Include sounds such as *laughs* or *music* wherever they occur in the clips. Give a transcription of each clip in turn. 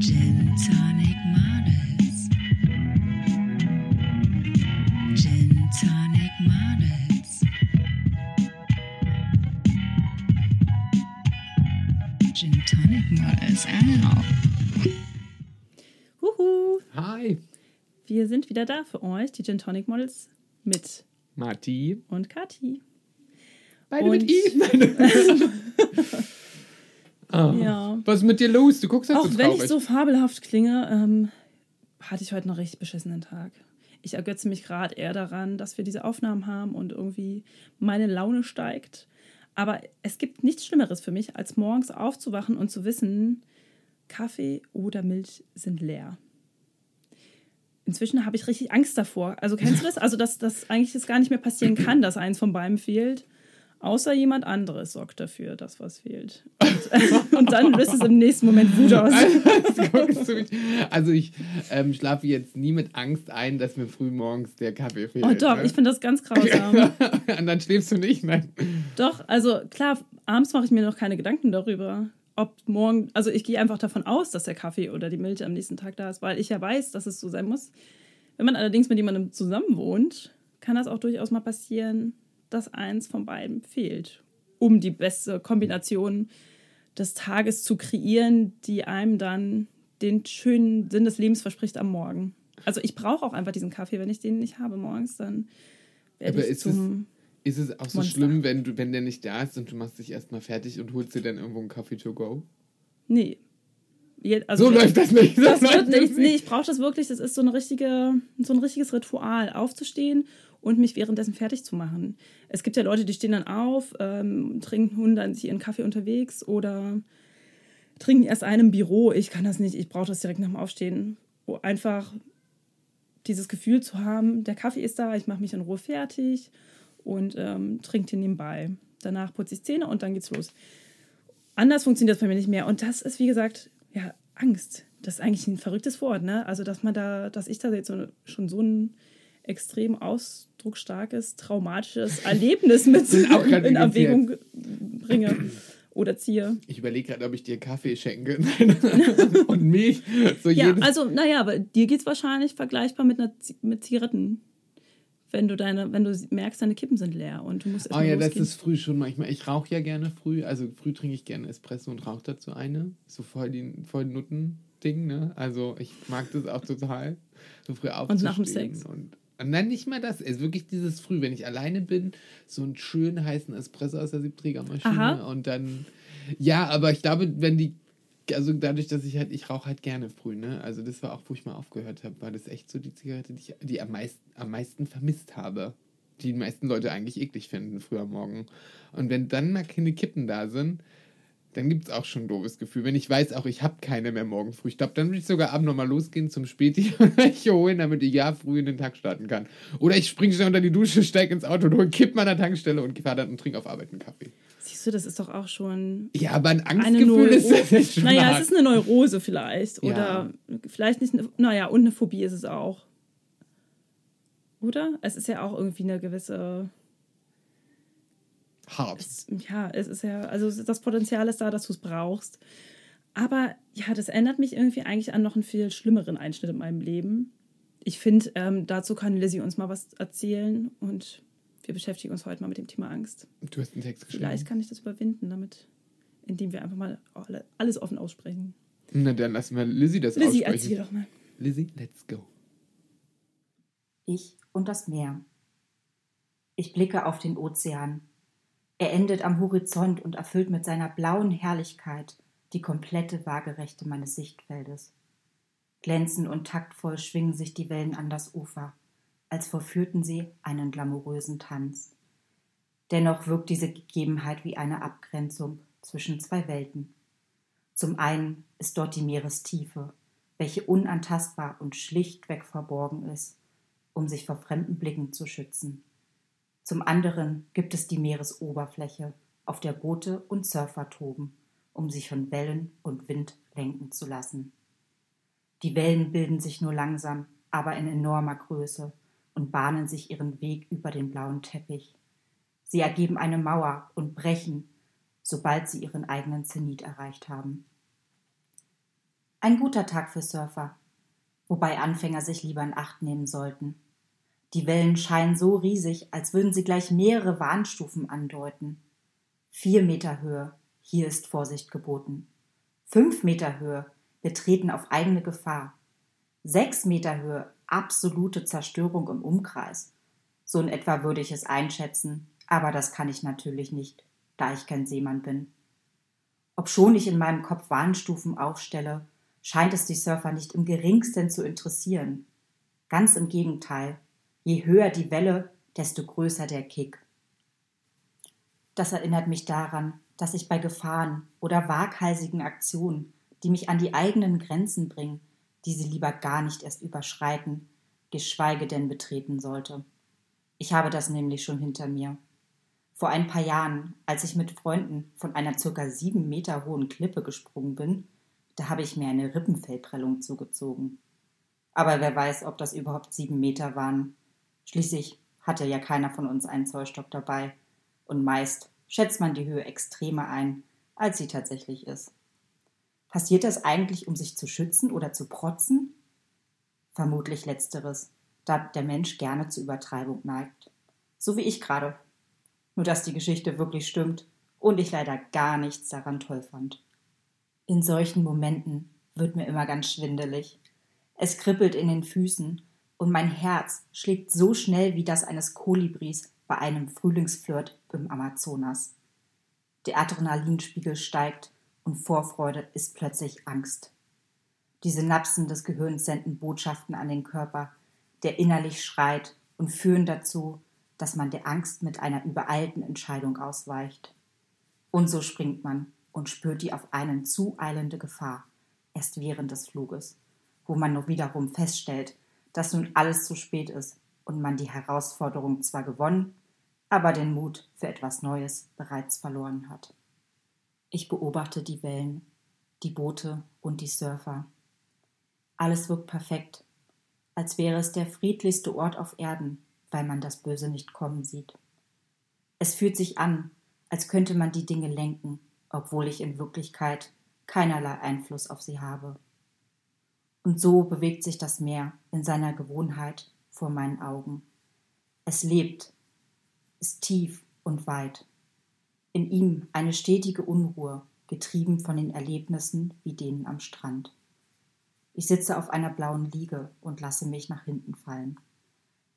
Gin Tonic Models. Gin Tonic Models. Gin Tonic Models. Ow. Huhu, Hi, wir sind wieder da für euch, die Gin Tonic Models mit Marti. und Kati. Beide Und- mit I. *laughs* *laughs* ah, Ja. Was ist mit dir los? Du guckst halt Auch so wenn ich so fabelhaft klinge, ähm, hatte ich heute noch richtig beschissenen Tag. Ich ergötze mich gerade eher daran, dass wir diese Aufnahmen haben und irgendwie meine Laune steigt. Aber es gibt nichts Schlimmeres für mich, als morgens aufzuwachen und zu wissen, Kaffee oder Milch sind leer. Inzwischen habe ich richtig Angst davor. Also kennst du das? Also, dass, dass eigentlich das gar nicht mehr passieren kann, dass eins von beiden fehlt. Außer jemand anderes sorgt dafür, dass was fehlt. Und, *laughs* und dann löst es im nächsten Moment Wut aus. *laughs* Also ich ähm, schlafe jetzt nie mit Angst ein, dass mir früh morgens der Kaffee fehlt. Oh doch, ne? ich finde das ganz grausam. *laughs* Und dann schläfst du nicht, nein. Doch, also klar, abends mache ich mir noch keine Gedanken darüber, ob morgen, also ich gehe einfach davon aus, dass der Kaffee oder die Milch am nächsten Tag da ist, weil ich ja weiß, dass es so sein muss. Wenn man allerdings mit jemandem zusammen wohnt, kann das auch durchaus mal passieren, dass eins von beiden fehlt, um die beste Kombination des Tages zu kreieren, die einem dann den schönen Sinn des Lebens verspricht am Morgen. Also ich brauche auch einfach diesen Kaffee, wenn ich den nicht habe morgens, dann werde Aber ich ist es- zum... Ist es auch so Monster. schlimm, wenn, du, wenn der nicht da ist und du machst dich erstmal fertig und holst dir dann irgendwo einen Kaffee to go? Nee. Je- Also So läuft das nicht. So Das wird läuft nicht. Nee, ich brauche das wirklich. Das ist so, eine richtige, so ein richtiges Ritual, aufzustehen und mich währenddessen fertig zu machen. Es gibt ja Leute, die stehen dann auf, ähm, trinken dann ihren Kaffee unterwegs oder trinken erst einen im Büro. Ich kann das nicht. Ich brauche das direkt nach dem Aufstehen. Wo einfach dieses Gefühl zu haben, der Kaffee ist da, ich mache mich in Ruhe fertig und ähm, trinke den nebenbei. Danach putze ich Zähne und dann geht's los. Anders funktioniert das bei mir nicht mehr. Und das ist, wie gesagt, ja, Angst. Das ist eigentlich ein verrücktes Wort, ne? Also, dass man da, dass ich da jetzt so, schon so ein extrem ausdrucksstarkes, traumatisches Erlebnis mit *laughs* in. Erwägung bringe oder ziehe. Ich überlege gerade, ob ich dir Kaffee schenke *laughs* und Milch. So Ja, also, naja, aber dir geht es wahrscheinlich vergleichbar mit, einer, mit Zigaretten. Wenn du, deine, wenn du merkst, deine Kippen sind leer und du musst Oh ja, das losgehen. ist früh schon manchmal. Ich rauche ja gerne früh. Also früh trinke ich gerne Espresso und rauche dazu eine. So voll die voll Nutten-Ding, ne? Also ich mag das auch total. So früh aufzustehen. nach dem Sex? Und, und dann nicht mal das. Es ist wirklich dieses früh, wenn ich alleine bin, so einen schönen heißen Espresso aus der Siebträgermaschine Aha. und dann. Ja, aber ich glaube, wenn die. Also dadurch, dass ich halt, ich rauche halt gerne früh, ne? Also das war auch, wo ich mal aufgehört habe, war das echt so die Zigarette, die ich die am meisten, am meisten vermisst habe die die meisten Leute eigentlich eklig finden, früher am Morgen. Und wenn dann mal keine Kippen da sind, dann gibt es auch schon ein doofes Gefühl. Wenn ich weiß, auch ich habe keine mehr morgen früh. Ich glaube, dann würde ich sogar abends nochmal losgehen zum Späti *laughs* und welche holen, damit ich ja früh in den Tag starten kann. Oder ich springe schnell unter die Dusche, steige ins Auto und hole Kippen an der Tankstelle und fahre dann und trinke auf Arbeit einen Kaffee. Siehst du, das ist doch auch schon Ja, aber ein Angstgefühl ist das jetzt schon Naja, hart. es ist eine Neurose vielleicht. Ja. Oder vielleicht nicht, eine, naja, und eine Phobie ist es auch. Oder? Es ist ja auch irgendwie eine gewisse, hart. es, ja, es ist ja, also das Potenzial ist da, dass du es brauchst. Aber ja, das erinnert mich irgendwie eigentlich an noch einen viel schlimmeren Einschnitt in meinem Leben. Ich finde, ähm, dazu kann Lizzie uns mal was erzählen und wir beschäftigen uns heute mal mit dem Thema Angst. Du hast einen Text geschrieben. Vielleicht kann ich das überwinden, damit, indem wir einfach mal alle- alles offen aussprechen. Na, dann lassen wir Lizzie das Lizzie, aussprechen. erzähl doch mal. Lizzie, let's go. Ich und das Meer. Ich blicke auf den Ozean. Er endet am Horizont und erfüllt mit seiner blauen Herrlichkeit die komplette Waagerechte meines Sichtfeldes. Glänzend und taktvoll schwingen sich die Wellen an das Ufer, als verführten sie einen glamourösen Tanz. Dennoch wirkt diese Gegebenheit wie eine Abgrenzung zwischen zwei Welten. Zum einen ist dort die Meerestiefe, welche unantastbar und schlichtweg verborgen ist, um sich vor fremden Blicken zu schützen. Zum anderen gibt es die Meeresoberfläche, auf der Boote und Surfer toben, um sich von Wellen und Wind lenken zu lassen. Die Wellen bilden sich nur langsam, aber in enormer Größe und bahnen sich ihren Weg über den blauen Teppich. Sie ergeben eine Mauer und brechen, sobald sie ihren eigenen Zenit erreicht haben. Ein guter Tag für Surfer, wobei Anfänger sich lieber in Acht nehmen sollten. Die Wellen scheinen so riesig, als würden sie gleich mehrere Warnstufen andeuten. Vier Meter Höhe, hier ist Vorsicht geboten. Fünf Meter Höhe, wir treten auf eigene Gefahr. Sechs Meter Höhe, absolute Zerstörung im Umkreis. So in etwa würde ich es einschätzen, aber das kann ich natürlich nicht, da ich kein Seemann bin. Obschon ich in meinem Kopf Warnstufen aufstelle, scheint es die Surfer nicht im geringsten zu interessieren. Ganz im Gegenteil, je höher die Welle, desto größer der Kick. Das erinnert mich daran, dass ich bei Gefahren oder waghalsigen Aktionen, die mich an die eigenen Grenzen bringen, diese lieber gar nicht erst überschreiten, geschweige denn betreten sollte. Ich habe das nämlich schon hinter mir. Vor ein paar Jahren, als ich mit Freunden von einer circa sieben Meter hohen Klippe gesprungen bin, da habe ich mir eine Rippenfellprellung zugezogen. Aber wer weiß, ob das überhaupt sieben Meter waren. Schließlich hatte ja keiner von uns einen Zollstock dabei. Und meist schätzt man die Höhe extremer ein, als sie tatsächlich ist. Passiert das eigentlich, um sich zu schützen oder zu protzen? Vermutlich letzteres, da der Mensch gerne zur Übertreibung neigt. So wie ich gerade. Nur dass die Geschichte wirklich stimmt und ich leider gar nichts daran toll fand. In solchen Momenten wird mir immer ganz schwindelig. Es kribbelt in den Füßen und mein Herz schlägt so schnell wie das eines Kolibris bei einem Frühlingsflirt im Amazonas. Der Adrenalinspiegel steigt und Vorfreude ist plötzlich Angst. Die Synapsen des Gehirns senden Botschaften an den Körper, der innerlich schreit und führen dazu, dass man der Angst mit einer übereilten Entscheidung ausweicht. Und so springt man und spürt die auf einen zueilende Gefahr, erst während des Fluges, wo man nur wiederum feststellt, dass nun alles zu spät ist und man die Herausforderung zwar gewonnen, aber den Mut für etwas Neues bereits verloren hat. Ich beobachte die Wellen, die Boote und die Surfer. Alles wirkt perfekt, als wäre es der friedlichste Ort auf Erden, weil man das Böse nicht kommen sieht. Es fühlt sich an, als könnte man die Dinge lenken obwohl ich in Wirklichkeit keinerlei Einfluss auf sie habe. Und so bewegt sich das Meer in seiner Gewohnheit vor meinen Augen. Es lebt, ist tief und weit. In ihm eine stetige Unruhe, getrieben von den Erlebnissen wie denen am Strand. Ich sitze auf einer blauen Liege und lasse mich nach hinten fallen.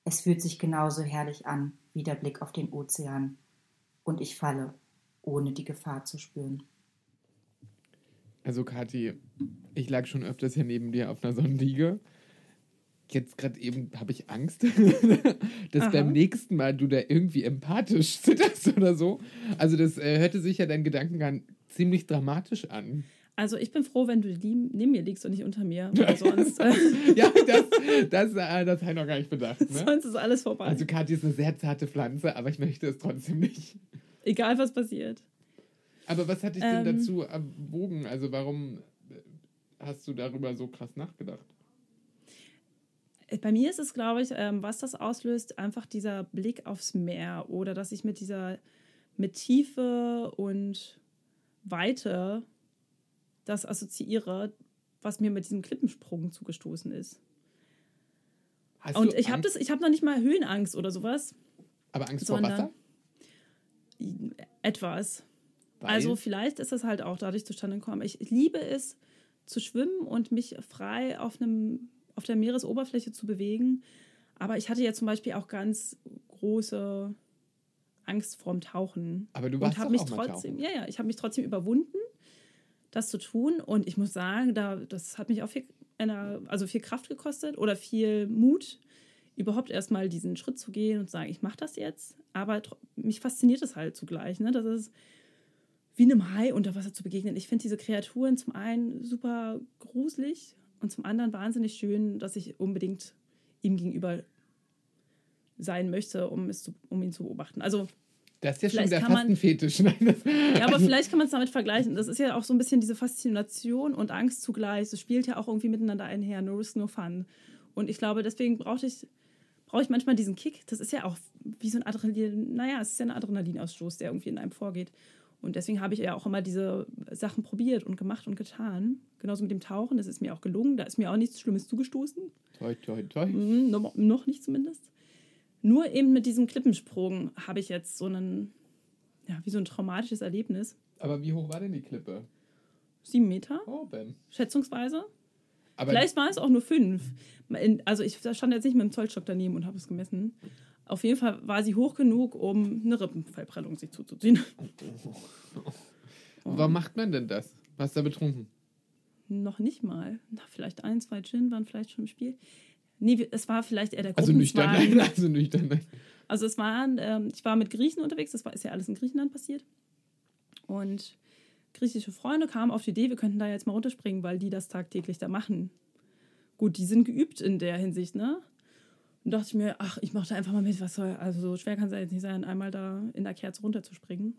Es fühlt sich genauso herrlich an wie der Blick auf den Ozean, und ich falle ohne die Gefahr zu spüren. Also, Kathi, ich lag schon öfters hier neben dir auf einer Sonnenliege. Jetzt gerade eben habe ich Angst, *laughs* dass Aha. beim nächsten Mal du da irgendwie empathisch *laughs* zitterst oder so. Also, das äh, hörte sich ja dein Gedankengang ziemlich dramatisch an. Also ich bin froh, wenn du neben mir liegst und nicht unter mir. Weil *laughs* sonst, äh ja, das, das, äh, das habe ich noch gar nicht bedacht. Ne? sonst ist alles vorbei. Also Kathi ist eine sehr zarte Pflanze, aber ich möchte es trotzdem nicht. Egal, was passiert. Aber was hat dich ähm, denn dazu erwogen? Also warum hast du darüber so krass nachgedacht? Bei mir ist es, glaube ich, ähm, was das auslöst, einfach dieser Blick aufs Meer oder dass ich mit dieser, mit Tiefe und Weite das assoziiere, was mir mit diesem Klippensprung zugestoßen ist. Hast und ich habe das, ich habe noch nicht mal Höhenangst oder sowas. Aber Angst vor Wasser? Etwas. Weil? Also vielleicht ist das halt auch dadurch zustande gekommen. Ich liebe es zu schwimmen und mich frei auf, einem, auf der Meeresoberfläche zu bewegen. Aber ich hatte ja zum Beispiel auch ganz große Angst vorm Tauchen. Aber du warst und doch mich auch trotzdem, ja, ja, ich habe mich trotzdem überwunden, das zu tun. Und ich muss sagen, da, das hat mich auch viel, also viel Kraft gekostet oder viel Mut, überhaupt erstmal diesen Schritt zu gehen und zu sagen, ich mache das jetzt. Aber mich fasziniert es halt zugleich, ne? Das ist wie einem Hai unter Wasser zu begegnen. Ich finde diese Kreaturen zum einen super gruselig und zum anderen wahnsinnig schön, dass ich unbedingt ihm gegenüber sein möchte, um, es zu, um ihn zu beobachten. Also das ist ja schon der Fastenfetisch. *laughs* ja, aber vielleicht kann man es damit vergleichen. Das ist ja auch so ein bisschen diese Faszination und Angst zugleich. Das spielt ja auch irgendwie miteinander einher. No risk, no fun. Und ich glaube, deswegen brauchte ich, brauche ich manchmal diesen Kick. Das ist ja auch wie so ein Adrenalin. Naja, es ist ja ein Adrenalinausstoß, der irgendwie in einem vorgeht. Und deswegen habe ich ja auch immer diese Sachen probiert und gemacht und getan. Genauso mit dem Tauchen, das ist mir auch gelungen. Da ist mir auch nichts Schlimmes zugestoßen. Toi, toi, toi. Mhm, noch, noch nicht zumindest. Nur eben mit diesem Klippensprung habe ich jetzt so einen, ja, wie so ein traumatisches Erlebnis. Aber wie hoch war denn die Klippe? Sieben Meter, Oh, Bam. schätzungsweise. Aber Vielleicht waren es auch nur fünf. Also ich stand jetzt nicht mit dem Zollstock daneben und habe es gemessen. Auf jeden Fall war sie hoch genug, um eine Rippenfellprellung sich zuzuziehen. *laughs* warum macht man denn das? Hast du da betrunken? Noch nicht mal. Na, vielleicht ein, zwei Gin waren vielleicht schon im Spiel. Nee, es war vielleicht eher der Also nüchtern, nein, *laughs* also nüchtern, nein. Also es waren, ähm, ich war mit Griechen unterwegs, das war, ist ja alles in Griechenland passiert. Und griechische Freunde kamen auf die Idee, wir könnten da jetzt mal runterspringen, weil die das tagtäglich da machen. Gut, die sind geübt in der Hinsicht, ne? Und dachte ich mir, ach, ich mache da einfach mal mit, was soll, also so schwer kann es ja jetzt nicht sein, einmal da in der Kerze runterzuspringen.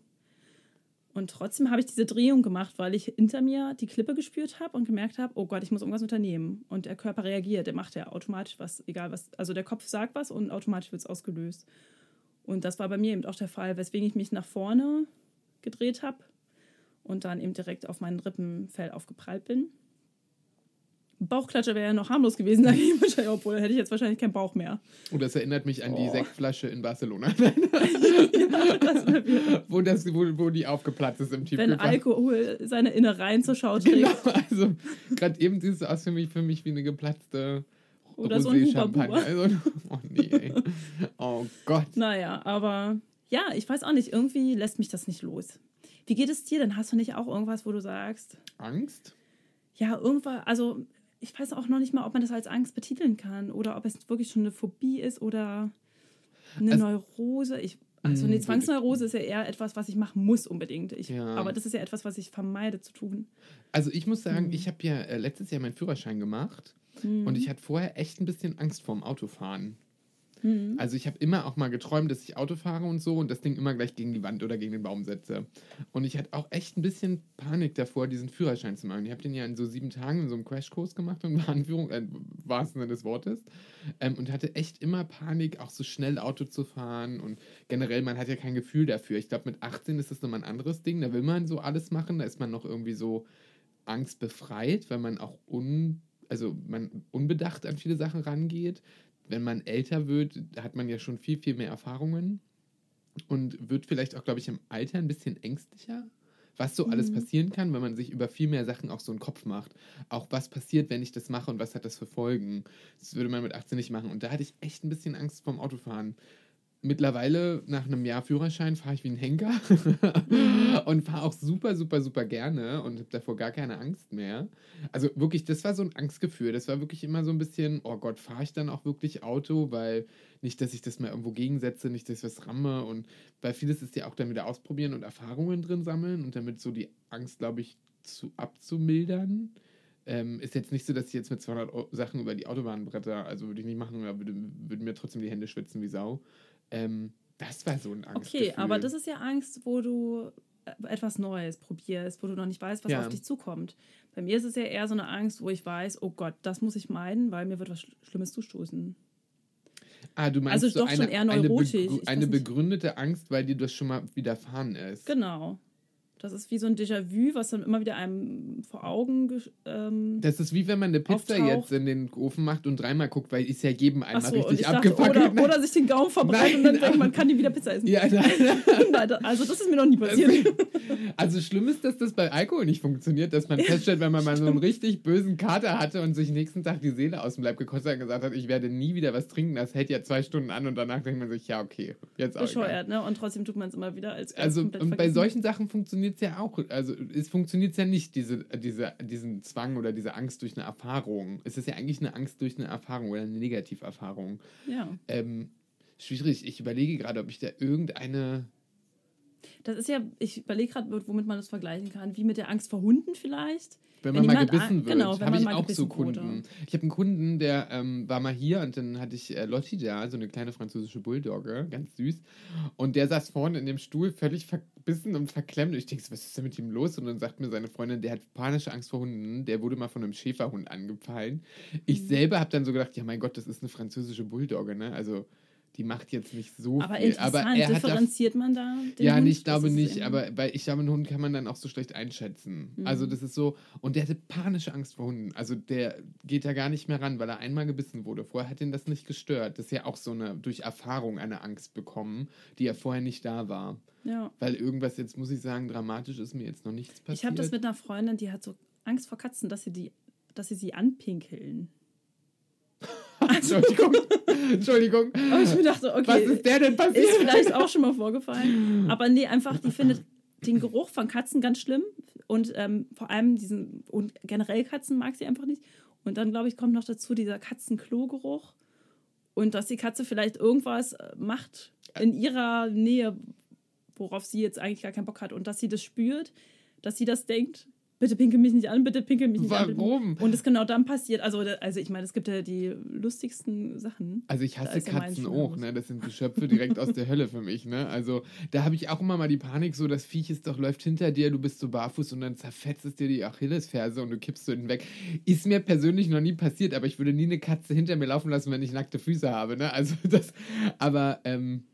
Und trotzdem habe ich diese Drehung gemacht, weil ich hinter mir die Klippe gespürt habe und gemerkt habe, oh Gott, ich muss irgendwas unternehmen. Und der Körper reagiert, der macht ja automatisch was, egal was. Also der Kopf sagt was und automatisch wird es ausgelöst. Und das war bei mir eben auch der Fall, weswegen ich mich nach vorne gedreht habe und dann eben direkt auf mein Rippenfell aufgeprallt bin. Bauchklatscher wäre ja noch harmlos gewesen *laughs* obwohl hätte ich jetzt wahrscheinlich keinen Bauch mehr. Oh, das erinnert mich an die Oh. Sektflasche in Barcelona. *laughs* *laughs* Das wär wieder- wo, das, wo, wo die aufgeplatzt ist im wenn Tiefkühlfach. Alkohol seine Innereien zur Schau trägt. Genau, also gerade eben sieht es aus für mich, für mich wie eine geplatzte Oder so ein. Huba-Buba. Also, oh nee, ey. Oh Gott. Naja, aber ja, ich weiß auch nicht, irgendwie lässt mich das nicht los. Wie geht es dir denn? Hast du nicht auch irgendwas, wo du sagst, Angst? ja, irgendwas, also ich weiß auch noch nicht mal, ob man das als Angst betiteln kann oder ob es wirklich schon eine Phobie ist oder eine Also- Neurose. Ich, also eine Mm, Zwangsneurose ist ja eher etwas, was ich machen muss unbedingt. Ich, Ja. Aber das ist ja etwas, was ich vermeide zu tun. Also ich muss sagen, Hm. ich habe ja äh, letztes Jahr meinen Führerschein gemacht Mhm. und ich hatte vorher echt ein bisschen Angst vorm Autofahren. Mhm. Also ich habe immer auch mal geträumt, dass ich Auto fahre und so und das Ding immer gleich gegen die Wand oder gegen den Baum setze. Und ich hatte auch echt ein bisschen Panik davor, diesen Führerschein zu machen. Ich habe den ja in so sieben Tagen in so einem Crashkurs gemacht und *laughs* Anführung, äh, wahrsten Sinne des Wortes. Ähm, und hatte echt immer Panik, auch so schnell Auto zu fahren. Und generell, man hat ja kein Gefühl dafür. Ich glaube, mit 18 ist das nochmal ein anderes Ding. Da will man so alles machen. Da ist man noch irgendwie so angstbefreit, weil man auch un, also man unbedacht an viele Sachen rangeht wenn man älter wird, hat man ja schon viel, viel mehr Erfahrungen und wird vielleicht auch, glaube ich, im Alter ein bisschen ängstlicher, was so alles Mhm. passieren kann, wenn man sich über viel mehr Sachen auch so einen Kopf macht. Auch was passiert, wenn ich das mache und was hat das für Folgen. Das würde man mit 18 nicht machen. Und da hatte ich echt ein bisschen Angst vorm Autofahren. Mittlerweile, nach einem Jahr Führerschein, fahre ich wie ein Henker *laughs* und fahre auch super, super, super gerne und habe davor gar keine Angst mehr. Also wirklich, das war so ein Angstgefühl. Das war wirklich immer so ein bisschen, oh Gott, fahre ich dann auch wirklich Auto, weil nicht, dass ich das mal irgendwo gegensetze, nicht, dass ich was ramme und weil vieles ist ja auch dann wieder ausprobieren und Erfahrungen drin sammeln und damit so die Angst, glaube ich, zu abzumildern. Ähm, ist jetzt nicht so, dass ich jetzt mit 200 Eu- Sachen über die Autobahn bretter, also würde ich nicht machen, aber würde, würden mir trotzdem die Hände schwitzen wie Sau. Ähm, das war so ein Angstgefühl. Okay, aber das ist ja Angst, wo du äh, etwas Neues probierst, wo du noch nicht weißt, was Ja. auf dich zukommt. Bei mir ist es ja eher so eine Angst, wo ich weiß, oh Gott, das muss ich meiden, weil mir wird was Sch- Schlimmes zustoßen. Ah, du meinst Also so doch eine, schon eher eine, neurotisch, begrü- eine weiß nicht. begründete Angst, weil dir das schon mal widerfahren ist. Genau. Das ist wie so ein Déjà-vu, was dann immer wieder einem vor Augen. Ähm, Das ist wie wenn man eine Pizza Auftaucht. jetzt in den Ofen macht und dreimal guckt, weil ist ja jedem einmal und richtig ich dachte, abgefackelt. oder, oder sich den Gaumen verbrennt und dann denkt, man kann nie wieder Pizza essen. ja, *laughs* nein. Also das ist mir noch nie passiert. Also schlimm ist, dass das bei Alkohol nicht funktioniert, dass man feststellt, wenn man mal so einen richtig bösen Kater hatte und sich nächsten Tag die Seele aus dem Leib gekostet hat und gesagt hat, ich werde nie wieder was trinken, das hält ja zwei Stunden an und danach denkt man sich, ja okay, jetzt auch. Bescheuert, ne? Und trotzdem tut man es immer wieder als Also und bei solchen Sachen funktioniert es ja auch. Also es funktioniert ja nicht, diese, diese, diesen Zwang oder diese Angst durch eine Erfahrung. Es ist ja eigentlich eine Angst durch eine Erfahrung oder eine Negativerfahrung. Ja. Ähm, schwierig. Ich überlege gerade, ob ich da irgendeine. Das ist ja, ich überlege gerade, womit man das vergleichen kann. Wie mit der Angst vor Hunden vielleicht. Wenn Wenn man mal jemand gebissen wird, genau, wenn habe man ich mal auch so gebissen wurde. Kunden. Ich habe einen Kunden, der ähm, war mal hier und dann hatte ich äh, Lotti da, so eine kleine französische Bulldogge, ganz süß. Und der saß vorne in dem Stuhl völlig verbissen und verklemmt. Und ich denke, was ist denn mit ihm los? Und dann sagt mir seine Freundin, der hat panische Angst vor Hunden, der wurde mal von einem Schäferhund angefallen. Ich Mhm. selber habe dann so gedacht, ja mein Gott, das ist eine französische Bulldogge, ne? Also die macht jetzt nicht so Aber viel. Aber er hat da differenziert man da? Den ja, Hund? ich glaube nicht, aber weil ich glaube, einen Hund kann man dann auch so schlecht einschätzen. Also das ist so, und der hatte panische Angst vor Hunden. Also der geht da gar nicht mehr ran, weil er einmal gebissen wurde. Vorher hat ihn das nicht gestört. Das ist ja auch so eine, durch Erfahrung eine Angst bekommen, die ja vorher nicht da war. Ja. Weil irgendwas, jetzt muss ich sagen, dramatisch ist mir jetzt noch nichts passiert. Ich habe das mit einer Freundin, die hat so Angst vor Katzen, dass sie, die, dass sie sie anpinkeln. *laughs* Entschuldigung, Entschuldigung. Aber ich mir dachte, okay, Was ist der denn passiert? ist vielleicht auch schon mal vorgefallen. Aber nee, einfach, die findet den Geruch von Katzen ganz schlimm. Und ähm, vor allem diesen, und generell Katzen mag sie einfach nicht. Und dann, glaube ich, kommt noch dazu dieser Katzenklo-Geruch. Und dass die Katze vielleicht irgendwas äh, macht in ihrer Nähe, worauf sie jetzt eigentlich gar keinen Bock hat. Und dass sie das spürt, dass sie das denkt. Bitte pinkel mich nicht an, bitte pinkel mich nicht an. Warum? Und es genau dann passiert. Also, also ich meine, es gibt ja die lustigsten Sachen. Also ich hasse Katzen auch, ne? Das sind Geschöpfe direkt aus der Hölle für mich, ne? Also da habe ich auch immer mal die Panik, so das Viech ist doch läuft hinter dir, du bist so barfuß und dann zerfetzt es dir die Achillesferse und du kippst so hinten weg. Ist mir persönlich noch nie passiert, aber ich würde nie eine Katze hinter mir laufen lassen, wenn ich nackte Füße habe, ne? Also das, aber ähm,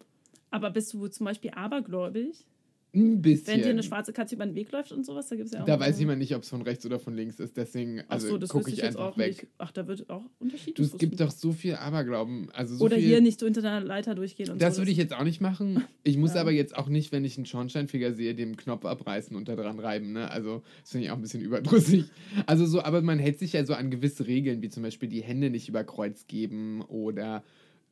Aber bist du zum Beispiel abergläubig? Ein bisschen. Wenn dir eine schwarze Katze über den Weg läuft und sowas, da gibt es ja auch. da weiß ich mal nicht, ob es von rechts oder von links ist, deswegen also so, das gucke ich ich einfach auch weg. nicht. Ach, da wird auch Unterschiede. Du, es gibt doch so viel Aberglauben, also so Oder viel hier nicht so hinter deiner Leiter durchgehen und Das so. würde ich jetzt auch nicht machen. Ich muss Ja. aber jetzt auch nicht, wenn ich einen Schornsteinfeger sehe, dem Knopf abreißen und da dran reiben. Ne? Also, das finde ich auch ein bisschen überdrüssig. Also, so, aber man hält sich ja so an gewisse Regeln, wie zum Beispiel die Hände nicht über Kreuz geben oder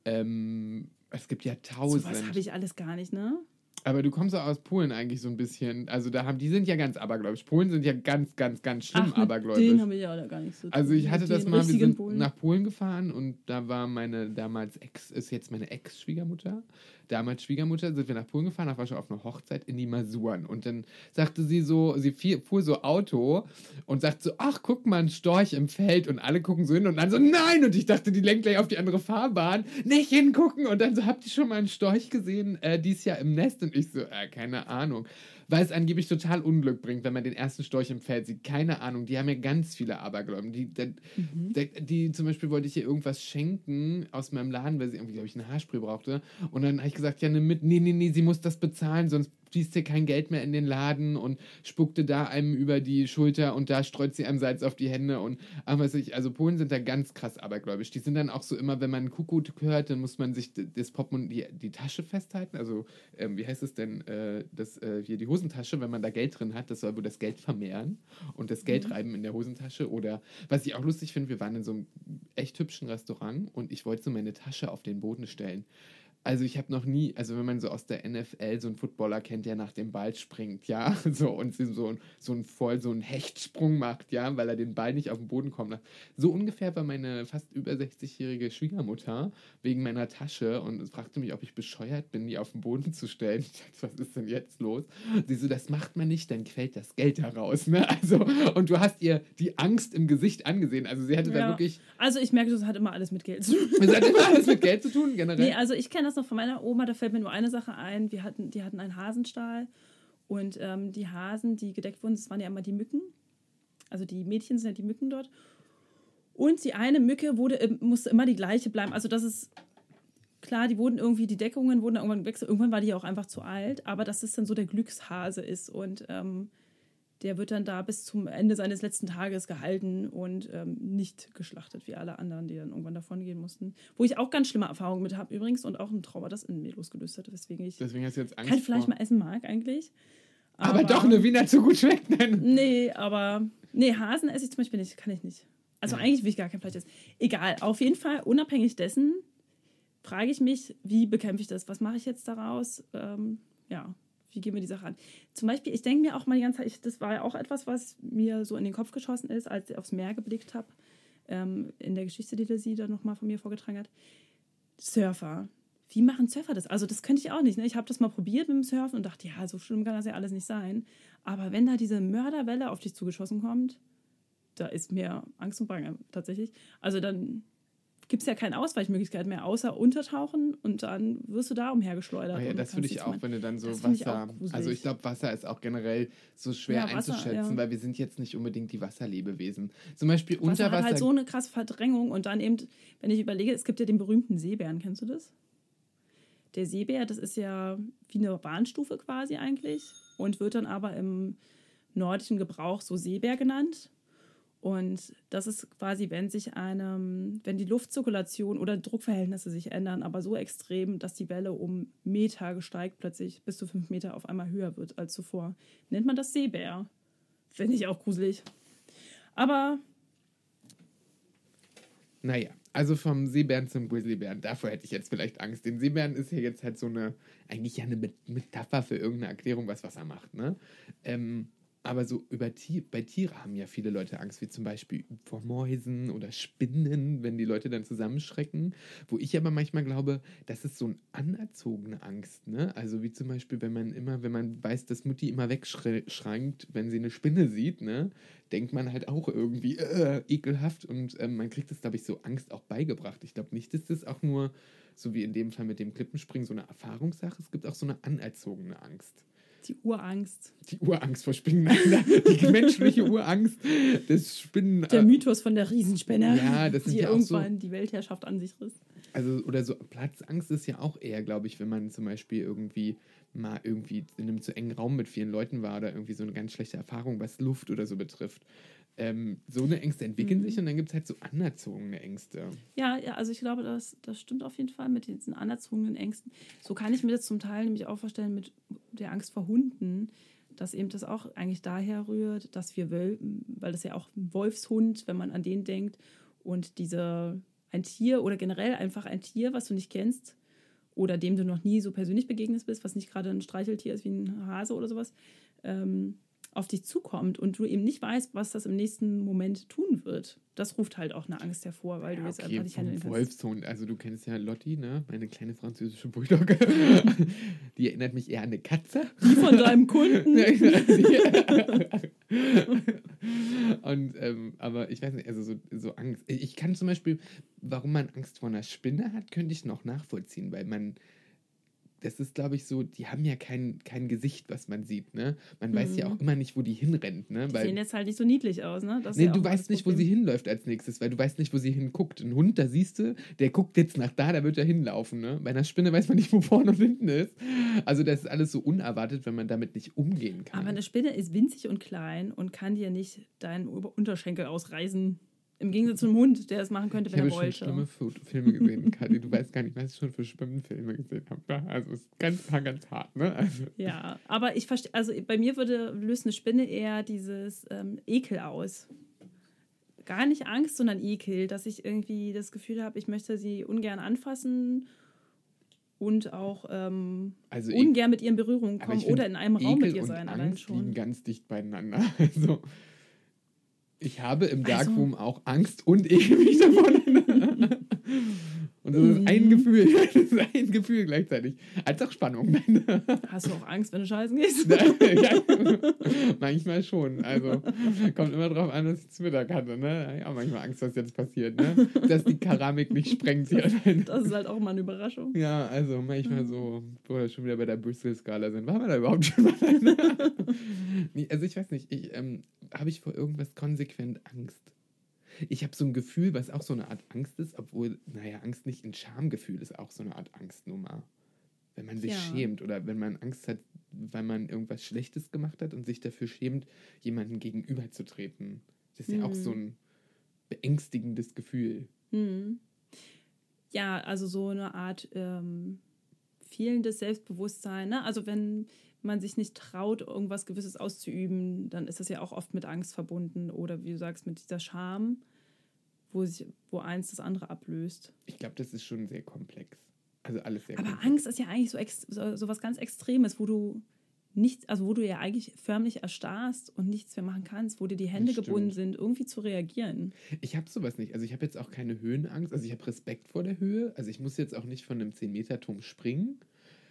ähm, es gibt ja tausend. Sowas habe ich alles gar nicht, ne? Aber du kommst auch aus Polen eigentlich so ein bisschen. Also, da haben die sind ja ganz abergläubisch. Polen sind ja ganz, ganz, ganz schlimm Ach, mit abergläubisch. denen habe ich ja auch gar nichts zu tun. Also ich hatte das den mal, wir sind Polen. nach Polen gefahren und da war meine damals Ex, ist jetzt meine Ex-Schwiegermutter, damals Schwiegermutter, sind wir nach Polen gefahren, da war schon auf einer Hochzeit in die Masuren und dann sagte sie so, sie fuhr so Auto und sagt so, ach guck mal, ein Storch im Feld und alle gucken so hin und dann so, nein und ich dachte, die lenkt gleich auf die andere Fahrbahn, nicht hingucken und dann so, habt ihr schon mal einen Storch gesehen, äh, dies Jahr im Nest und ich so, äh, keine Ahnung weil es angeblich total Unglück bringt, wenn man den ersten Storch im Feld sieht. Keine Ahnung, die haben ja ganz viele Abergläuben. Die, die, Mhm. die, die zum Beispiel wollte ich ihr irgendwas schenken aus meinem Laden, weil sie irgendwie, glaube ich, eine Haarspray brauchte. Und dann habe ich gesagt, ja, nimm mit. Nee, nee, nee, sie muss das bezahlen, sonst fließt hier kein Geld mehr in den Laden und spuckte da einem über die Schulter und da streut sie einem Salz auf die Hände und ach, weiß ich, also Polen sind da ganz krass abergläubisch. Die sind dann auch so immer, wenn man einen Kuckuck hört, dann muss man sich das Portemonnaie, die, die Tasche festhalten. Also, ähm, wie heißt es denn, äh, das, äh, hier die Hosentasche, wenn man da Geld drin hat, das soll wohl das Geld vermehren und das Geld reiben in der Hosentasche. Oder was ich auch lustig finde, wir waren in so einem echt hübschen Restaurant und ich wollte so meine Tasche auf den Boden stellen. Also ich habe noch nie, also wenn man so aus der NFL so einen Footballer kennt, der nach dem Ball springt, ja, *laughs* so und so, ein- so ein voll so einen Hechtsprung macht, ja, weil er den Ball nicht auf den Boden kommt. So ungefähr war meine fast über 60-jährige Schwiegermutter wegen meiner Tasche und fragte mich, ob ich bescheuert bin, die auf den Boden zu stellen. Ich dachte, was ist denn jetzt los? Sie so, das macht man nicht, dann quält das Geld heraus, ne? *laughs* Also und du hast ihr die Angst im Gesicht angesehen. Also sie hatte da Ja. wirklich, Also ich merke, das hat immer alles mit Geld zu tun. es hat immer alles mit *laughs* Geld zu tun generell. Nee, also ich kenne das noch von meiner Oma, da fällt mir nur eine Sache ein. Wir hatten, die hatten einen Hasenstall und ähm, die Hasen, die gedeckt wurden, das waren ja immer die Mücken. Also die Mädchen sind ja die Mücken dort. Und die eine Mücke wurde, musste immer die gleiche bleiben. Also das ist klar, die wurden irgendwie, die Deckungen wurden irgendwann gewechselt. Irgendwann war die auch einfach zu alt, aber dass es dann so der Glückshase ist und ähm, der wird dann da bis zum Ende seines letzten Tages gehalten und ähm, nicht geschlachtet wie alle anderen, die dann irgendwann davon gehen mussten. Wo ich auch ganz schlimme Erfahrungen mit habe übrigens und auch ein Trauma, das in mir losgelöst hat, weswegen ich Deswegen hast du jetzt Angst kein Fleisch mehr essen mag eigentlich. Aber, doch eine Wiener zu gut schmeckt. Nein. Nee, aber nee, Hasen esse ich zum Beispiel nicht, kann ich nicht. Also Ja. eigentlich will ich gar kein Fleisch essen. Egal, auf jeden Fall, unabhängig dessen, frage ich mich, wie bekämpfe ich das? Was mache ich jetzt daraus? Ähm, ja, wie gehen wir die Sache an? Zum Beispiel, ich denke mir auch mal die ganze Zeit, ich, das war ja auch etwas, was mir so in den Kopf geschossen ist, als ich aufs Meer geblickt habe, ähm, in der Geschichte, die der sie dann nochmal von mir vorgetragen hat. Surfer. Wie machen Surfer das? Also das könnte ich auch nicht. Ne? Ich habe das mal probiert mit dem Surfen und dachte, ja, so schlimm kann das ja alles nicht sein. Aber wenn da diese Mörderwelle auf dich zugeschossen kommt, da ist mir Angst und Bange tatsächlich. Also dann gibt es ja keine Ausweichmöglichkeit mehr, außer untertauchen und dann wirst du da umhergeschleudert. Oh ja, das würde ich auch, machen. wenn du dann so Das Wasser. Also ich glaube, Wasser ist auch generell so schwer Ja, Wasser, einzuschätzen, ja. weil wir sind jetzt nicht unbedingt die Wasserlebewesen. Zum Beispiel Wasser unter hat Wasser. halt so eine krasse Verdrängung und dann eben, wenn ich überlege, es gibt ja den berühmten Seebären, kennst du das? der Seebär, das ist ja wie eine Bahnstufe quasi eigentlich und wird dann aber im nordischen Gebrauch so Seebär genannt. Und das ist quasi, wenn sich einem, wenn die Luftzirkulation oder Druckverhältnisse sich ändern, aber so extrem, dass die Welle um Meter steigt, plötzlich bis zu fünf Meter auf einmal höher wird als zuvor. Nennt man das Seebär. Finde ich auch gruselig. Aber Naja, also vom Seebären zum Grizzlybären, davor hätte ich jetzt vielleicht Angst. Den Seebären ist ja jetzt halt so eine, eigentlich ja eine Met- Metapher für irgendeine Erklärung, was Wasser macht, ne? Ähm, aber so über Tier, bei Tiere haben ja viele Leute Angst, wie zum Beispiel vor Mäusen oder Spinnen, wenn die Leute dann zusammenschrecken. Wo ich aber manchmal glaube, das ist so eine anerzogene Angst, ne? Also wie zum Beispiel, wenn man immer, wenn man weiß, dass Mutti immer wegschrankt, wenn sie eine Spinne sieht, ne? Denkt man halt auch irgendwie äh, ekelhaft und ähm, man kriegt das, glaube ich, so Angst auch beigebracht. Ich glaube nicht, dass das auch nur, so wie in dem Fall mit dem Klippenspringen, so eine Erfahrungssache. Es gibt auch so eine anerzogene Angst. Die Urangst. Die Urangst vor Spinnen, *laughs* die menschliche Urangst des Spinnen. Der äh, Mythos von der Riesenspinne, Ja, das die ja auch so- irgendwann die Weltherrschaft an sich riss. Also, oder so Platzangst ist ja auch eher, glaube ich, wenn man zum Beispiel irgendwie mal irgendwie in einem zu engen Raum mit vielen Leuten war oder irgendwie so eine ganz schlechte Erfahrung, was Luft oder so betrifft. Ähm, so eine Ängste entwickeln Mhm. sich und dann gibt es halt so anerzogene Ängste. Ja, ja, also ich glaube, das, das stimmt auf jeden Fall mit diesen anerzogenen Ängsten. So kann ich mir das zum Teil nämlich auch vorstellen mit der Angst vor Hunden, dass eben das auch eigentlich daher rührt, dass wir Wölfen, weil das ja auch ein Wolfshund, wenn man an den denkt, und diese ein Tier oder generell einfach ein Tier, was du nicht kennst oder dem du noch nie so persönlich begegnet bist, was nicht gerade ein Streicheltier ist wie ein Hase oder sowas, ähm, auf dich zukommt und du eben nicht weißt, was das im nächsten Moment tun wird. Das ruft halt auch eine Angst hervor, weil du Ja, jetzt okay, einfach nicht handeln vom kannst. Wolfshund. Also du kennst ja Lotti, ne? Meine kleine französische Bulldogge. *laughs* Die erinnert mich eher an eine Katze. Die von deinem Kunden. *laughs* *laughs* Und, ähm, aber ich weiß nicht, also so, so Angst. Ich kann zum Beispiel, warum man Angst vor einer Spinne hat, könnte ich noch nachvollziehen, weil man, das ist, glaube ich, so, die haben ja kein, kein Gesicht, was man sieht, ne? Man weiß ja Mhm. auch immer nicht, wo die hinrennt, ne? Die Weil, sehen jetzt halt nicht so niedlich aus, ne? Das Nee, ja du weißt nicht, wo sie Problem. hinläuft als nächstes, weil du weißt nicht, wo sie hinguckt. Ein Hund, da siehst du, der guckt jetzt nach da, da wird er hinlaufen. Ne? Bei einer Spinne weiß man nicht, wo vorne und hinten ist. Also das ist alles so unerwartet, wenn man damit nicht umgehen kann. Aber eine Spinne ist winzig und klein und kann dir nicht deinen Unterschenkel ausreißen. Im Gegensatz zum Hund, der es machen könnte, ich wenn habe er schon wollte. schlimme Fo- Filme gesehen, Kathi. Du weißt gar nicht, was ich schon für Spinnenfilme gesehen habe. ne? Also es ist ganz, ganz hart. Ne? Also, Ja, aber ich verstehe, also bei mir würde löst eine Spinne eher dieses ähm, Ekel aus. Gar nicht Angst, sondern Ekel, dass ich irgendwie das Gefühl habe, ich möchte sie ungern anfassen und auch ähm, also ich- ungern mit ihr in Berührung aber kommen ich oder in einem Raum mit Ekel ihr und sein, allein Angst liegen schon. ganz dicht beieinander. *laughs* Also ich habe im Also- Darkroom auch Angst und Ekel *laughs* mich davon. Und das ist ein Mhm. Gefühl, *laughs* das ist ein Gefühl gleichzeitig. Als auch Spannung. *laughs* Hast du auch Angst, wenn du scheißen gehst? *laughs* ja, manchmal schon. Also kommt immer drauf an, was ich zu Mittag hatte. Ne? Ja, manchmal Angst, was jetzt passiert. Ne? Dass die Keramik nicht sprengt hier. Das ist halt auch mal eine Überraschung. Ja, also manchmal so, wo wir schon wieder bei der Bristol-Skala sind. Waren wir da überhaupt schon mal? nee, also ich weiß nicht, ich, ähm, habe ich vor irgendwas konsequent Angst? Ich habe so ein Gefühl, was auch so eine Art Angst ist, obwohl, naja, Angst nicht ein Schamgefühl ist auch so eine Art Angstnummer. Wenn man sich Ja. schämt oder wenn man Angst hat, weil man irgendwas Schlechtes gemacht hat und sich dafür schämt, jemandem gegenüberzutreten. Das ist ja auch Mhm. so ein beängstigendes Gefühl. Hm. Ja, also so eine Art ähm, fehlendes Selbstbewusstsein. Ne? Also wenn man sich nicht traut, irgendwas Gewisses auszuüben, dann ist das ja auch oft mit Angst verbunden oder wie du sagst, mit dieser Scham, wo, sich, wo eins das andere ablöst. Ich glaube, das ist schon sehr komplex. Also alles sehr Aber komplex. Angst ist ja eigentlich so, ex so, so was ganz Extremes, wo du nichts, also wo du ja eigentlich förmlich erstarrst und nichts mehr machen kannst, wo dir die Hände gebunden sind, irgendwie zu reagieren. Ich habe sowas nicht. Also ich habe jetzt auch keine Höhenangst. Also ich habe Respekt vor der Höhe. Also ich muss jetzt auch nicht von einem 10-Meter-Turm springen.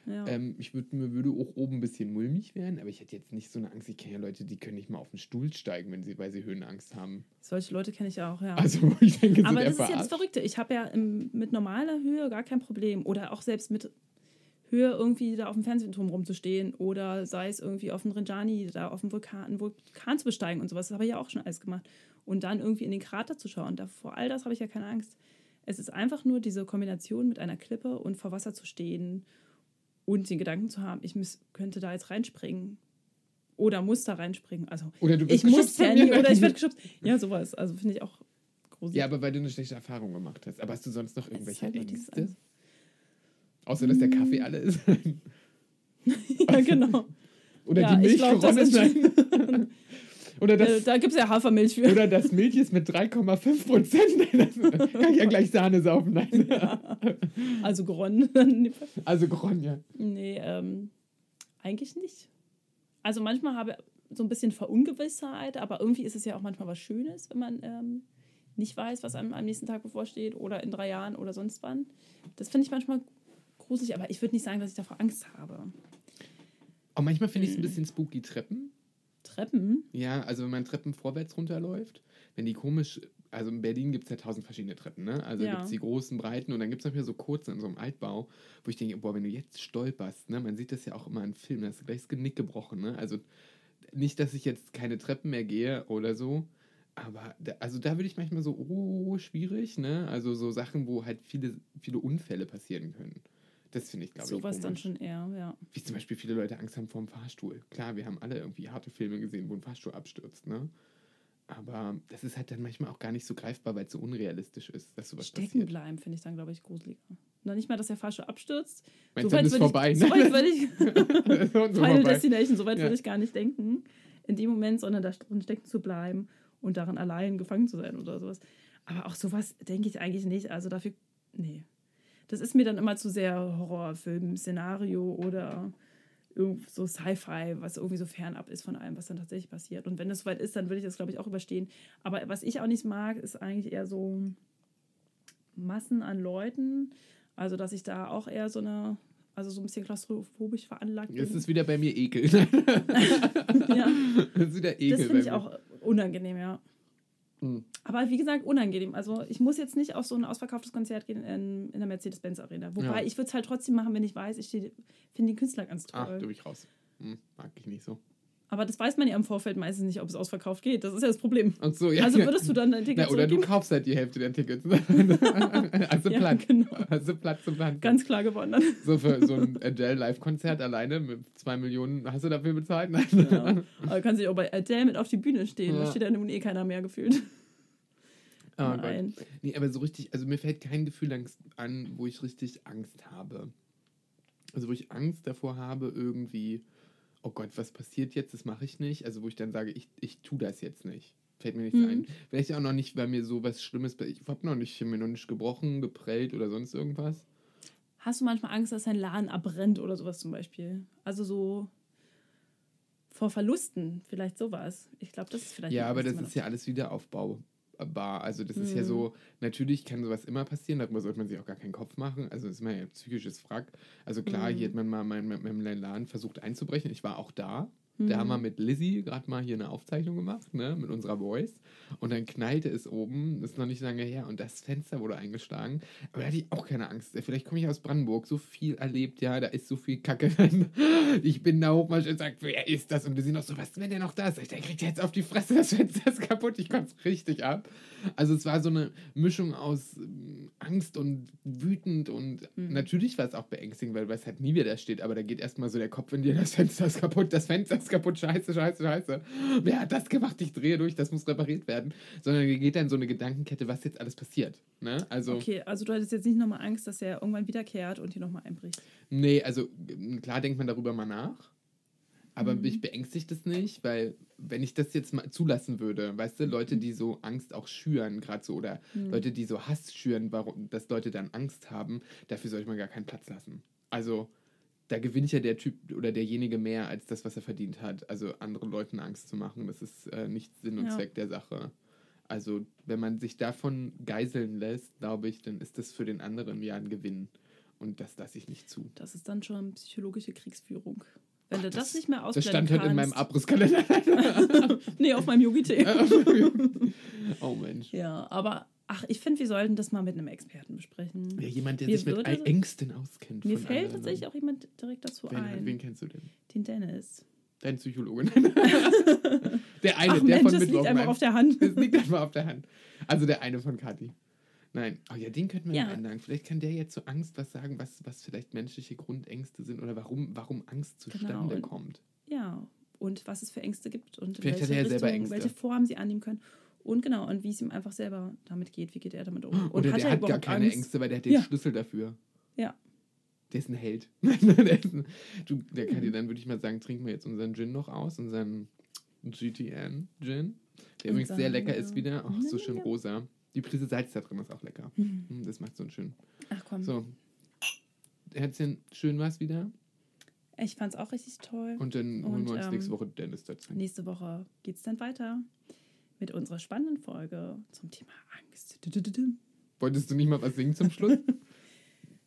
Ja. Ähm, ich würd, mir würde auch oben ein bisschen mulmig werden, aber ich hätte jetzt nicht so eine Angst. Ich kenne ja Leute, die können nicht mal auf den Stuhl steigen, wenn sie, weil sie Höhenangst haben. Solche Leute kenne ich auch, ja. Also *laughs* ich denke, Aber das ist ja das. Verrückte. Ich habe ja im, mit normaler Höhe gar kein Problem. Oder auch selbst mit Höhe irgendwie da auf dem Fernsehturm rumzustehen. Oder sei es irgendwie auf dem Rinjani, da auf dem Vulkan, einen Vulkan zu besteigen und sowas. Das habe ich ja auch schon alles gemacht. Und dann irgendwie in den Krater zu schauen. Da, vor all das habe ich ja keine Angst. Es ist einfach nur diese Kombination mit einer Klippe und vor Wasser zu stehen und den Gedanken zu haben, ich könnte da jetzt reinspringen. Oder muss da reinspringen. Also Oder du wirst ich muss ja nie, oder ich werde geschubst. Ja, sowas. Also finde ich auch gruselig. Ja, aber weil du eine schlechte Erfahrung gemacht hast. Aber hast du sonst noch irgendwelche halt Ängste? Außer, dass der Kaffee alle ist. *laughs* ja, genau. Oder Ja, die Milch glaub, geronnen ist. *laughs* Oder Äh, das, da gibt es ja Hafermilch für. oder das Milch ist mit 3,5 Prozent. *laughs* Kann ich ja gleich Sahne saufen. Nein. Also geronnen. Also geronnen, ja. nee, ähm, eigentlich nicht. Also manchmal habe ich so ein bisschen Verungewissheit, aber irgendwie ist es ja auch manchmal was Schönes, wenn man ähm, nicht weiß, was einem am nächsten Tag bevorsteht oder in drei Jahren oder sonst wann. Das finde ich manchmal gruselig, aber ich würde nicht sagen, dass ich davor Angst habe. Auch manchmal finde ich Hm. es ein bisschen spooky Treppen. Treppen? Ja, also wenn man Treppen vorwärts runterläuft, wenn die komisch, also in Berlin gibt es ja tausend verschiedene Treppen, ne? Also Ja. gibt es die großen, breiten und dann gibt es mehr so kurze in so einem Altbau, wo ich denke, boah, wenn du jetzt stolperst, ne? Man sieht das ja auch immer in Filmen, da du gleich das Genick gebrochen, ne? Also nicht, dass ich jetzt keine Treppen mehr gehe oder so, aber da, also da würde ich manchmal so, oh, schwierig, ne? Also so Sachen, wo halt viele, viele Unfälle passieren können. Das finde ich, glaube ich, Sowas dann schon eher, ja. Wie zum Beispiel viele Leute Angst haben vor dem Fahrstuhl. Klar, wir haben alle irgendwie harte Filme gesehen, wo ein Fahrstuhl abstürzt, ne? Aber das ist halt dann manchmal auch gar nicht so greifbar, weil es so unrealistisch ist, dass sowas Stecken passiert. bleiben finde ich dann, glaube ich, gruseliger. Noch nicht mal, dass der Fahrstuhl abstürzt. Meinst du, *laughs* So weit ist *laughs* vorbei, ich, ne? so weit würde ich, so Final vorbei. Destination, so weit Ja. würde ich gar nicht denken in dem Moment, sondern da drin stecken zu bleiben und darin allein gefangen zu sein oder sowas. Aber auch sowas denke ich eigentlich nicht. Also dafür, nee. Das ist mir dann immer zu sehr Horrorfilm-Szenario oder so Sci-Fi, was irgendwie so fernab ist von allem, was dann tatsächlich passiert. Und wenn es soweit ist, dann würde ich das, glaube ich, auch überstehen. Aber was ich auch nicht mag, ist eigentlich eher so Massen an Leuten. Also, dass ich da auch eher so eine, also so ein bisschen klaustrophobisch veranlagt bin. Jetzt ist wieder bei mir Ekel. *laughs* ja. das ist wieder Ekel. Das finde ich mir. auch unangenehm, ja. Hm. Aber wie gesagt, unangenehm. Also ich muss jetzt nicht auf so ein ausverkauftes Konzert gehen in, in der Mercedes-Benz-Arena. Wobei Ja. ich würde es halt trotzdem machen, wenn ich weiß, ich finde den Künstler ganz Ach, toll. du bin ich raus. Hm, mag ich nicht so. Aber das weiß man ja im Vorfeld meistens nicht, ob es ausverkauft geht. Das ist ja das Problem. Und so, ja. Also würdest du dann dein Ticket Na, oder du kaufst halt die Hälfte der Tickets. *laughs* also Ja, platt. genau. Also platt zum Plan. Ganz klar gewonnen. dann. So für so ein Adele Live-Konzert alleine mit zwei Millionen hast du dafür bezahlt? Nein. Ja. *laughs* Aber kannst dich auch bei Adele mit auf die Bühne stehen. Da Ja. steht ja nun eh keiner mehr gefühlt. Oh Nein. Gott. Nee, aber so richtig, also mir fällt kein Gefühl an, wo ich richtig Angst habe. Also wo ich Angst davor habe, irgendwie, oh Gott, was passiert jetzt, das mache ich nicht. Also wo ich dann sage, ich, ich tue das jetzt nicht. Fällt mir nichts Mhm. ein. Vielleicht auch noch nicht, weil mir so was Schlimmes, ich habe noch nicht, mir noch nicht gebrochen, geprellt oder sonst irgendwas. Hast du manchmal Angst, dass dein Laden abbrennt oder sowas zum Beispiel? Also so vor Verlusten, vielleicht sowas. Ich glaube, das ist vielleicht. Ja, aber das ist ja alles wieder aufbaubar. Also das ist ja Mhm. so, natürlich kann sowas immer passieren, darüber sollte man sich auch gar keinen Kopf machen. Also das ist mal ja ein psychisches Wrack. Also klar, Mhm. hier hat man mal mein, mit meinem Laden versucht einzubrechen. Ich war auch da. Da Mhm. haben wir mit Lizzie gerade mal hier eine Aufzeichnung gemacht, ne, mit unserer Voice. Und dann knallte es oben, das ist noch nicht lange her, und das Fenster wurde eingeschlagen. Aber da hatte ich auch keine Angst. Vielleicht komme ich aus Brandenburg, so viel erlebt, ja, da ist so viel Kacke. *laughs* ich bin da hochmarschiert und sage, wer ist das? Und wir sind noch so, was, wenn der noch da ist? Ich, der kriegt jetzt auf die Fresse, das Fenster ist kaputt, ich konnte es richtig ab. Also es war so eine Mischung aus ähm, Angst und wütend und natürlich war es auch beängstigend, weil du weißt halt nie, wer da steht, aber da geht erstmal so der Kopf in dir, das Fenster ist kaputt, das Fenster ist kaputt, scheiße, scheiße, scheiße. Wer hat das gemacht? Ich drehe durch, das muss repariert werden. Sondern geht dann so eine Gedankenkette, was jetzt alles passiert. Ne? Also, Okay, also du hattest jetzt nicht nochmal Angst, dass er irgendwann wiederkehrt und hier nochmal einbricht. nee, also klar denkt man darüber mal nach. Aber mich beängstigt es nicht, weil wenn ich das jetzt mal zulassen würde, weißt du, Leute, die so Angst auch schüren, gerade so, oder Leute, die so Hass schüren, warum, dass Leute dann Angst haben, dafür sollte man gar keinen Platz lassen. Also da gewinnt ja der Typ oder derjenige mehr als das, was er verdient hat. Also anderen Leuten Angst zu machen, das ist äh, nicht Sinn und Ja. Zweck der Sache. Also wenn man sich davon geiseln lässt, glaube ich, dann ist das für den anderen ja ein Gewinn. Und das lasse ich nicht zu. Das ist dann schon psychologische Kriegsführung. Wenn du das, Das- nicht mehr Das ausblenden stand halt in meinem kannst. Abrisskalender. *laughs* Nee, *laughs* auf meinem Yogi-Tee. oh Mensch. ja, aber ach, ich finde, wir sollten das mal mit einem Experten besprechen. Ja, jemand, der Mir sich mit Ängsten auskennt. Mir fällt tatsächlich auch jemand direkt dazu Wen, ein. wen kennst du denn? Den Dennis. Dein Psychologe. *laughs* der eine, Ach der Mensch, von das liegt einfach auf der Hand. Es liegt einfach auf der Hand. Also der eine von Kathi. Nein. Oh ja, den könnten wir Ja. einladen. Vielleicht kann der jetzt zur Angst was sagen, was, was vielleicht menschliche Grundängste sind oder warum, warum Angst zustande Genau, kommt. Ja, und was es für Ängste gibt und Vielleicht hat welche, er ja selber Ängste. welche Form sie annehmen können. Und genau, und wie es ihm einfach selber damit geht. Wie geht er damit um? Und Oder der hat gar keine Angst? Ängste, weil der hat den Ja. Schlüssel dafür. Ja. Der ist ein Held. *laughs* der, ist ein, du, der kann dir dann, würde ich mal sagen, trinken wir jetzt unseren Gin noch aus, unseren GTN Gin. Der übrigens sehr lecker ist wieder. Ach, so schön rosa. Die Prise Salz da drin ist auch lecker. Mhm. Hm, Das macht so einen schön. Ach komm, So. Herzchen, schön war's wieder. ich fand's auch richtig toll. Und dann holen Und, wir uns ähm, nächste Woche Dennis dazu. Nächste Woche geht's dann weiter mit unserer spannenden Folge zum Thema Angst. Wolltest du nicht mal was singen zum Schluss? *laughs*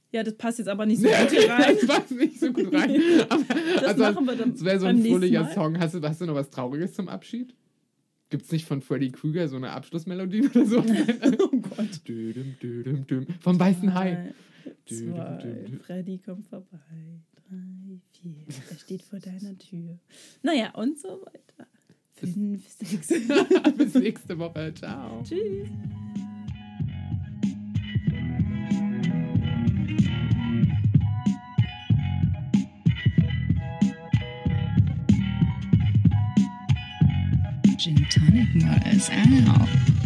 Ja, das passt jetzt aber nicht so gut hier rein. das passt nicht so gut rein. *laughs* Aber, Das machen wir dann Das wäre so ein fröhlicher. Song. Hast du, hast du noch was Trauriges zum Abschied? Gibt es nicht von Freddy Krueger so eine Abschlussmelodie oder so? *laughs* Oh Gott. Dödem, dödem, dödem. Vom Weißen Hai. Zwei. Freddy kommt vorbei. Drei, vier, er steht vor deiner Tür. Naja, und so weiter. Fünf, sechs. *laughs* Bis nächste Woche. Ciao. Tschüss. Gin Tonic Models out.